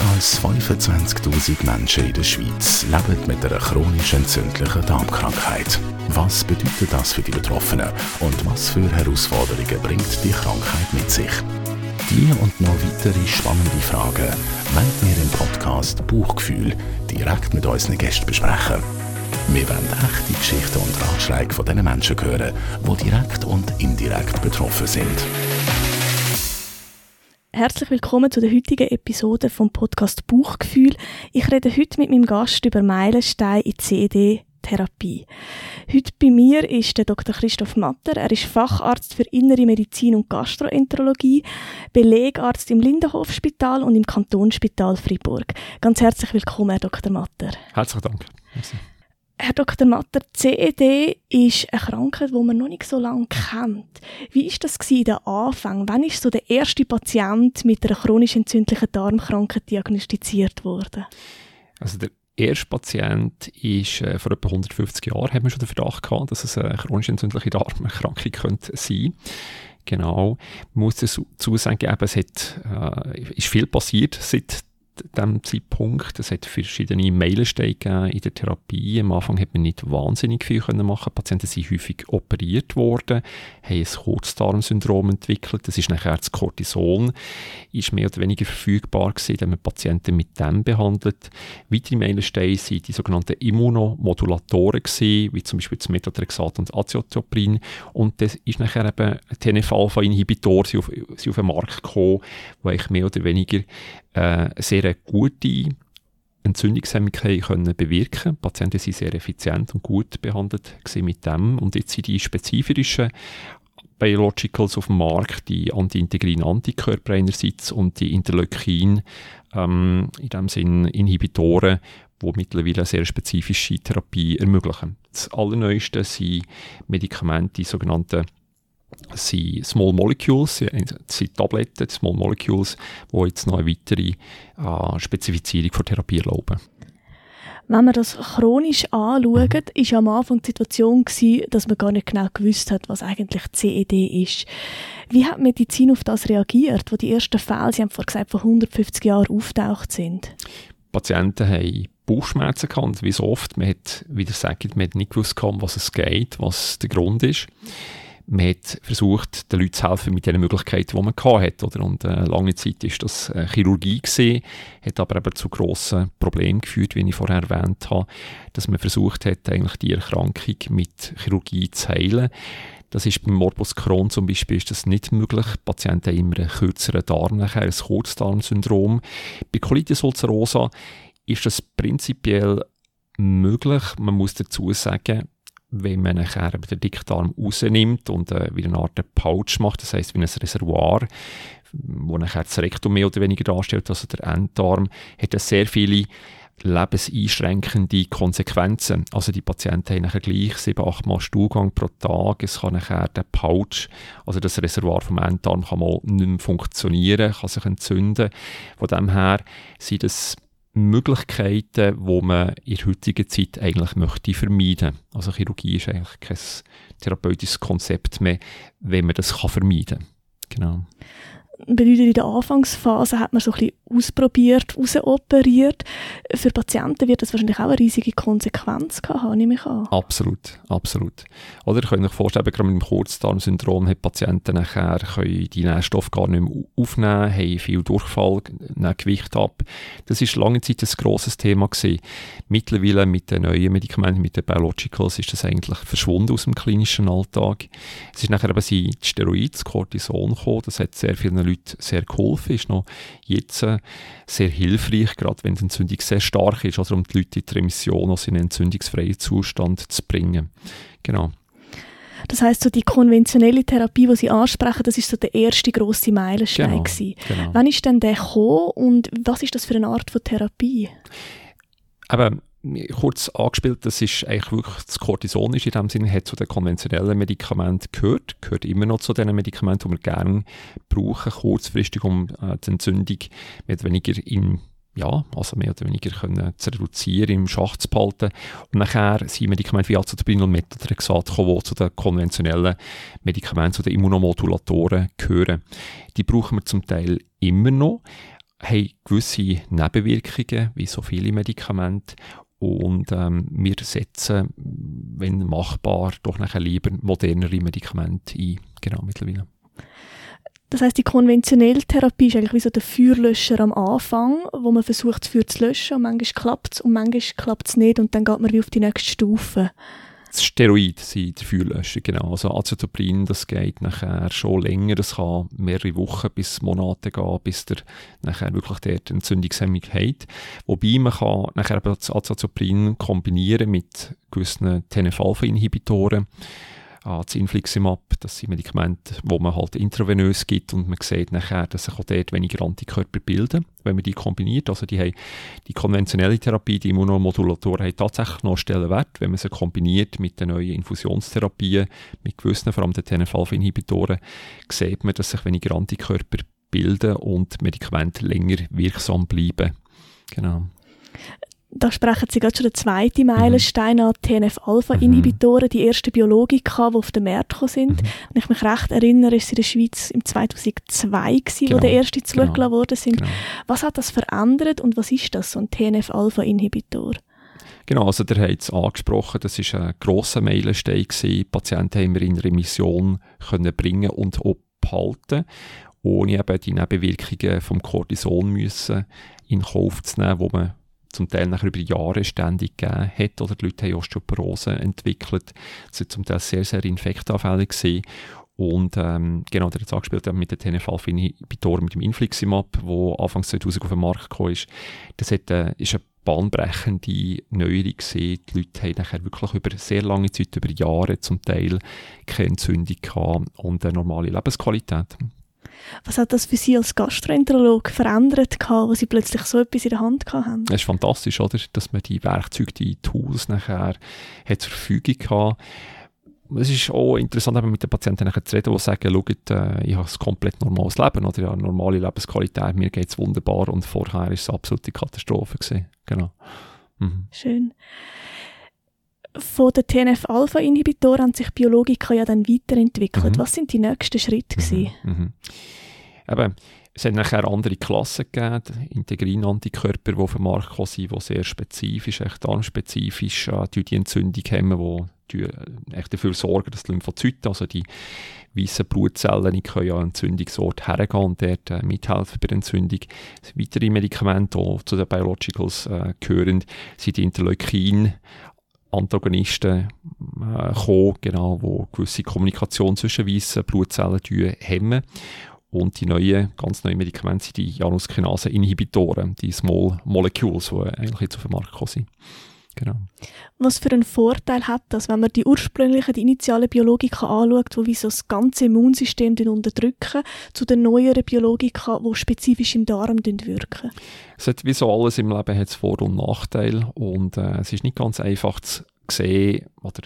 Mehr als 25.000 Menschen in der Schweiz leben mit einer chronisch entzündlichen Darmkrankheit. Was bedeutet das für die Betroffenen und was für Herausforderungen bringt die Krankheit mit sich? Die und noch weitere spannende Fragen wollen wir im Podcast Buchgefühl direkt mit unseren Gästen besprechen. Wir wollen echte Geschichten und Ratschläge von den Menschen hören, die direkt und indirekt betroffen sind. Herzlich willkommen zu der heutigen Episode vom Podcast Buchgefühl. Ich rede heute mit meinem Gast über Meilenstein in CD Therapie. Heute bei mir ist der Dr. Christoph Matter. Er ist Facharzt für Innere Medizin und Gastroenterologie, Belegarzt im Lindenhofspital und im Kantonsspital Fribourg. Ganz herzlich willkommen, Herr Dr. Matter. Herzlichen Dank. Herr Dr. Matter, CED ist eine Krankheit, die man noch nicht so lange kennt. Wie ist das in den Anfang? Wann ist so der erste Patient mit einer chronisch entzündlichen Darmkrankheit diagnostiziert worden? Also der erste Patient ist äh, vor etwa 150 Jahren, haben wir schon den Verdacht gehabt, dass es eine chronisch entzündliche Darmerkrankung könnte sein. Genau. Man muss dazu sagen, eben, es hat, äh, ist viel passiert seit dem Zeitpunkt. Es hat verschiedene Meilensteine in der Therapie. Am Anfang hat man nicht wahnsinnig viel machen. Patienten sind häufig operiert worden, haben ein Kurzdarmsyndrom entwickelt. Das ist nachher das Cortison, ist mehr oder weniger verfügbar gewesen, wenn man Patienten mit dem behandelt. Weitere Meilensteine sind die sogenannten Immunomodulatoren gewesen, wie zum Beispiel das Methotrexat und Aziotoprin. Und das ist nachher eben TNF-Alpha-Inhibitor auf, auf den Markt gekommen, wo eigentlich mehr oder weniger äh, sehr gute Entzündungshemmigkeit können bewirken. Die Patienten sind sehr effizient und gut behandelt mit dem. Und jetzt sind die spezifischen Biologicals auf dem Markt, die anti-integrinen Antikörper einerseits und die Interleukin, ähm, in dem Sinn Inhibitoren, die mittlerweile eine sehr spezifische Therapie ermöglichen. Das allerneueste sind Medikamente, die sogenannten sind Small Molecules, sind Tabletten, Small Molecules, die jetzt noch eine weitere äh, Spezifizierung der Therapie erlauben. Wenn man das chronisch anschaut, mhm. ist am Anfang die Situation gewesen, dass man gar nicht genau gewusst hat, was eigentlich CED ist. Wie hat Medizin auf das reagiert, wo die ersten Fälle, Sie haben vorhin gesagt, vor 150 Jahren auftaucht sind? Patienten haben Bauchschmerzen gehabt, wie so oft. Man hat, wie der sagt, man hat nicht gewusst, was es geht, was der Grund ist man hat versucht, den Leuten zu helfen mit den Möglichkeiten, die man hatte. Oder? Und äh, lange Zeit war das äh, Chirurgie gewesen, hat aber eben zu grossen Problemen geführt, wie ich vorher erwähnt habe, dass man versucht hat, eigentlich die Erkrankung mit Chirurgie zu heilen. Das ist beim Morbus Crohn zum Beispiel ist das nicht möglich. Die Patienten haben immer einen kürzeren Darm nachher, ein Kurzdarmsyndrom. Bei Colitis ulcerosa ist das prinzipiell möglich. Man muss dazu sagen, wenn man nachher den Dickdarm rausnimmt und äh, wieder eine Art Pouch macht, das heißt wie ein Reservoir, wo nachher das Rektum mehr oder weniger darstellt, also der Enddarm, hat das sehr viele lebenseinschränkende Konsequenzen. Also die Patienten haben nachher gleich 7, 8 Mal Stuhlgang pro Tag. Es kann nachher der Pouch, also das Reservoir vom Enddarm, kann mal nicht mehr funktionieren, kann sich entzünden. Von dem her sind das Möglichkeiten, wo man in der heutigen Zeit eigentlich möchte vermeiden. Also Chirurgie ist eigentlich kein therapeutisches Konzept mehr, wenn man das kann vermeiden kann. Genau bedeutet, in der Anfangsphase hat man so ein bisschen ausprobiert, rausoperiert. Für Patienten wird das wahrscheinlich auch eine riesige Konsequenz haben, nehme ich an. Absolut, absolut. Oder ihr könnt euch vorstellen, gerade mit dem Kurzdarmsyndrom haben Patienten nachher können die Nährstoffe gar nicht mehr aufnehmen, haben viel Durchfall, nehmen Gewicht ab. Das ist lange Zeit ein grosses Thema gewesen. Mittlerweile mit den neuen Medikamenten, mit den Biologicals, ist das eigentlich verschwunden aus dem klinischen Alltag. Es ist nachher eben die Steroid, das Cortison gekommen, das hat sehr vielen Leuten sehr geholfen, ist noch jetzt äh, sehr hilfreich, gerade wenn die Entzündung sehr stark ist, also um die Leute in die Remission, also in einen entzündungsfreien Zustand zu bringen. Genau. Das heißt, so die konventionelle Therapie, die Sie ansprechen, das ist so der erste große Meilenstein genau, Genau. Wann ist denn der gekommen und was ist das für eine Art von Therapie? Aber kurz angespielt, das ist eigentlich wirklich das Cortison in dem Sinne, hat zu den konventionellen Medikamenten gehört, gehört immer noch zu den Medikamenten, die wir gerne brauchen, kurzfristig, um äh, die Entzündung mehr oder weniger im ja, also mehr oder weniger können zu reduzieren, im Schach zu behalten. Und nachher sind Medikamente wie Azotobrin und Methotrexat gekommen, die zu den konventionellen Medikamenten, zu den Immunomodulatoren gehören. Die brauchen wir zum Teil immer noch, haben gewisse Nebenwirkungen, wie so viele Medikamente. Und ähm, wir setzen, wenn machbar, doch nachher lieber modernere Medikamente ein. Genau, mittlerweile. Das heißt, die konventionelle Therapie ist eigentlich wie so der Feuerlöscher am Anfang, wo man versucht, das Feuer zu löschen und manchmal klappt es und manchmal klappt es nicht und dann geht man wie auf die nächste Stufe. Das Steroid sind der Feuerlöscher, genau. Also Azatoprin, das geht nachher schon länger, das kann mehrere Wochen bis Monate gehen, bis der nachher wirklich dort Entzündungshemmung hat. Wobei man kann nachher das Azatoprin kombinieren mit gewissen TNF-Alpha-Inhibitoren das Infliximab. Das sind Medikamente, wo man halt intravenös gibt und man sieht nachher, dass sich auch dort weniger Antikörper bilden, wenn man die kombiniert. Also die, haben, die konventionelle Therapie, die Immunomodulatoren haben tatsächlich noch Stellenwert, wenn man sie kombiniert mit den neuen Infusionstherapien, mit gewissen, vor allem den TNF-Alpha-Inhibitoren, sieht man, dass sich weniger Antikörper bilden und Medikamente länger wirksam bleiben. Genau da sprechen Sie gerade schon den zweiten Meilenstein an, TNF-Alpha-Inhibitoren, mhm. die ersten Biologika, die auf den Markt gekommen sind. Mhm. Wenn ich mich recht erinnere, ist es in der Schweiz im 2002 gewesen, genau. wo der erste zugelassen genau. worden sind. Genau. Was hat das verändert und was ist das, so ein TNF-Alpha-Inhibitor? Genau, also der hat es angesprochen, das war ein grosser Meilenstein gewesen. Patienten haben wir in Remission können bringen und abhalten, ohne eben die Nebenwirkungen vom Cortison müssen in Kauf zu nehmen, wo man zum Teil nachher über Jahre ständig gegeben hat oder die Leute haben Osteoporose entwickelt. Das war zum Teil sehr, sehr infektanfällig gewesen. Und ähm, genau, der hat es angespielt mit den TNF-Alpha-Inhibitoren, mit dem Infliximab, wo Anfang 2000 auf den Markt gekommen ist. Das hat, äh, ist eine bahnbrechende Neuerung gesehen. Die Leute haben nachher wirklich über sehr lange Zeit, über Jahre zum Teil keine Entzündung gehabt und eine normale Lebensqualität. Was hat das für Sie als Gastroenterolog verändert, wo Sie plötzlich so etwas in der Hand hatten? Es ist fantastisch, oder? dass man die Werkzeuge, die Tools nachher hat zur Verfügung hat. Es ist auch interessant, mit den Patienten zu reden, die sagen, schaut, äh, ich habe ein komplett normales Leben oder ja, eine normale Lebensqualität, mir geht es wunderbar und vorher war es eine absolute Katastrophe. Gewesen. Genau. Mhm. Schön. Von den TNF-Alpha-Inhibitoren haben sich Biologika ja dann weiterentwickelt. Mhm. Was sind die nächsten Schritte? Mhm. Mhm. Eben, es hat nachher andere Klassen gegeben, Integrin-Antikörper, die auf den Markt gekommen sind, die sehr spezifisch, echt darmspezifisch äh, die Entzündung haben, die äh, echt dafür sorgen, dass die Lymphozyten, also die weißen Blutzellen, die können ja an Entzündungsort hergehen und dort äh, mithelfen bei der Entzündung. Weitere Medikamente, die zu den Biologicals äh, gehören, sind die Interleukin, Antagonisten äh, kommen, genau, wo gewisse Kommunikation zwischen weißen Blutzellen hemmen. Und die neuen, ganz neuen Medikamente sind die Januskinase-Inhibitoren, die Small Molecules, die eigentlich jetzt auf den Markt gekommen sind. Genau. Was für einen Vorteil hat das, wenn man die ursprünglichen, die initialen Biologika anschaut, die wie so das ganze Immunsystem unterdrücken, zu den neueren Biologika, die spezifisch im Darm wirken? Es hat wie so alles im Leben hat Vor- und Nachteile und äh, es ist nicht ganz einfach zu sehen oder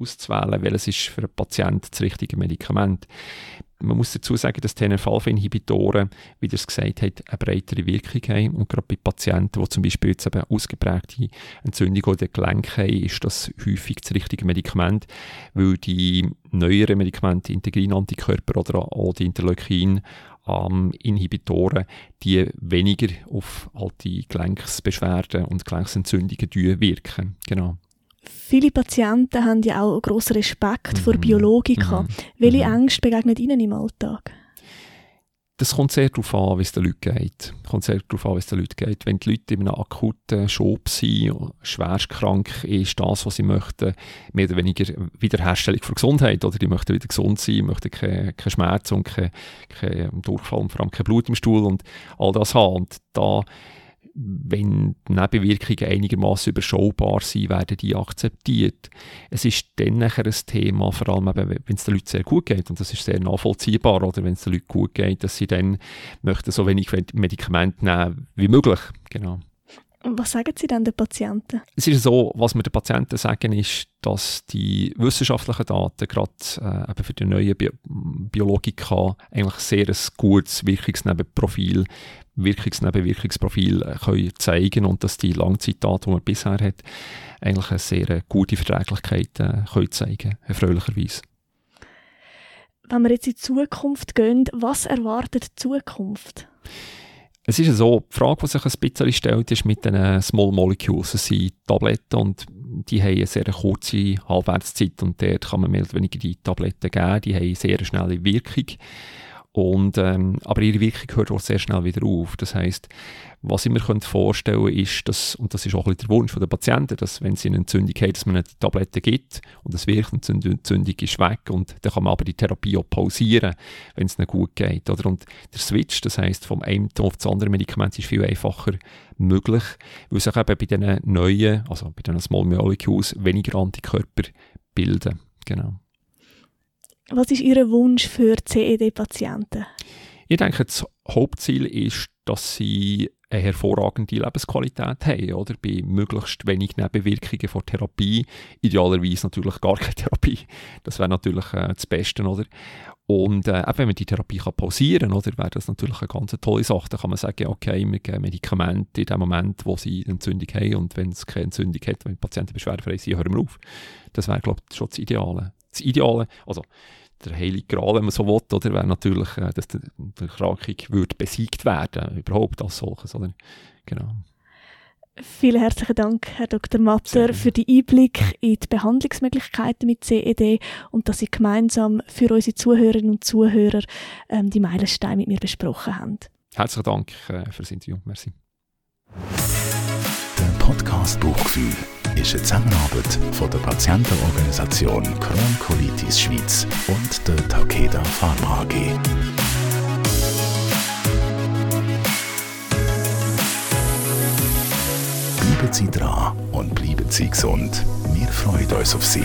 auszuwählen, welches ist für einen Patienten das richtige Medikament. Man muss dazu sagen, dass TNF-Alpha-Inhibitoren, wie das gesagt hat, eine breitere Wirkung haben. Und gerade bei Patienten, die zum Beispiel jetzt eben ausgeprägte Entzündung oder Gelenke haben, ist das häufig das richtige Medikament, weil die neueren Medikamente, Integrin-Antikörper oder auch die Interleukin, Inhibitoren, die weniger auf all die Gelenksbeschwerden und Gelenksentzündungen wirken. Genau. Viele Patienten haben ja auch grossen Respekt mhm. vor Biologika. Mhm. Welche mhm. Ängste begegnen Ihnen im Alltag? Das kommt sehr darauf an, wie es den Leuten geht. Kommt sehr darauf an, wie es den Leuten geht. Wenn die Leute in einem akuten Schob sind, schwerst krank ist das, was sie möchten, mehr oder weniger Wiederherstellung von Gesundheit, oder die möchten wieder gesund sein, möchten keinen kein Schmerz und keinen kein Durchfall und vor allem kein Blut im Stuhl und all das haben. Und da wenn die Nebenwirkungen einigermaßen überschaubar sind, werden die akzeptiert. Es ist dann nachher ein Thema, vor allem wenn es den Leuten sehr gut geht, und das ist sehr nachvollziehbar, oder wenn es den Leuten gut geht, dass sie dann möchten so wenig Medikamente nehmen wie möglich. Genau. Was sagen Sie denn den Patienten? Es ist so, was wir den Patienten sagen, ist, dass die wissenschaftlichen Daten gerade äh, für die neue Bi Biologika eigentlich sehr ein gutes Wirkungsnebenprofil, Wirkungsnebenwirkungsprofil äh, können zeigen und dass die Langzeitdaten, die man bisher hat, eigentlich eine sehr gute Verträglichkeit äh, können zeigen, erfreulicherweise. Wenn wir jetzt in die Zukunft gehen, was erwartet die Zukunft? Es ist so, die Frage, die sich ein bisschen stellt, ist mit den Small Molecules. Das sind Tabletten und die haben eine sehr kurze Halbwertszeit und dort kann man mehr oder weniger die Tabletten geben. Die haben eine sehr schnelle Wirkung. Und, ähm, aber ihre Wirkung hört auch sehr schnell wieder auf. Das heißt, was ich mir vorstellen könnte, ist, dass, und das ist auch ein der Wunsch der Patienten, dass wenn sie eine Entzündung haben, dass man ihnen die Tabletten gibt und es wirkt und die Entzündung ist weg und dann kann man aber die Therapie auch pausieren, wenn es nicht gut geht. Oder? Und der Switch, das heißt vom einen auf das andere Medikament, ist viel einfacher möglich, weil sich eben bei diesen neuen, also bei diesen Small Molecules weniger Antikörper bilden. Genau. Was ist Ihr Wunsch für CED-Patienten? Ich denke, das Hauptziel ist, dass sie eine hervorragende Lebensqualität haben, oder? Bei möglichst wenig Nebenwirkungen von Therapie. Idealerweise natürlich gar keine Therapie. Das wäre natürlich äh, das Beste, oder? Und äh, wenn man die Therapie kann pausieren kann, wäre das natürlich eine ganz tolle Sache. Da kann man sagen, okay, wir geben Medikamente in dem Moment, wo sie Entzündung haben und wenn es keine Entzündung hat, wenn die Patienten beschwerdefrei sind, hören wir auf. Das wäre, glaube ich, schon das Ideale. Das Ideale, also der heilige Gral, wenn man so will, oder, wäre natürlich, äh, dass die, die Erkrankung würde besiegt werden, überhaupt als solches, oder? Genau. Vielen herzlichen Dank, Herr Dr. Matter, für den Einblick in die Behandlungsmöglichkeiten mit CED und dass Sie gemeinsam für unsere Zuhörerinnen und Zuhörer ähm, die Meilensteine mit mir besprochen haben. Herzlichen Dank äh, für das Interview. Merci. Der Podcast Buchgefühl ist eine Zusammenarbeit von der Patientenorganisation Crohn Colitis Schweiz und der Takeda Pharma AG. Bleiben Sie dran und bleiben Sie gesund. Wir freuen uns auf Sie.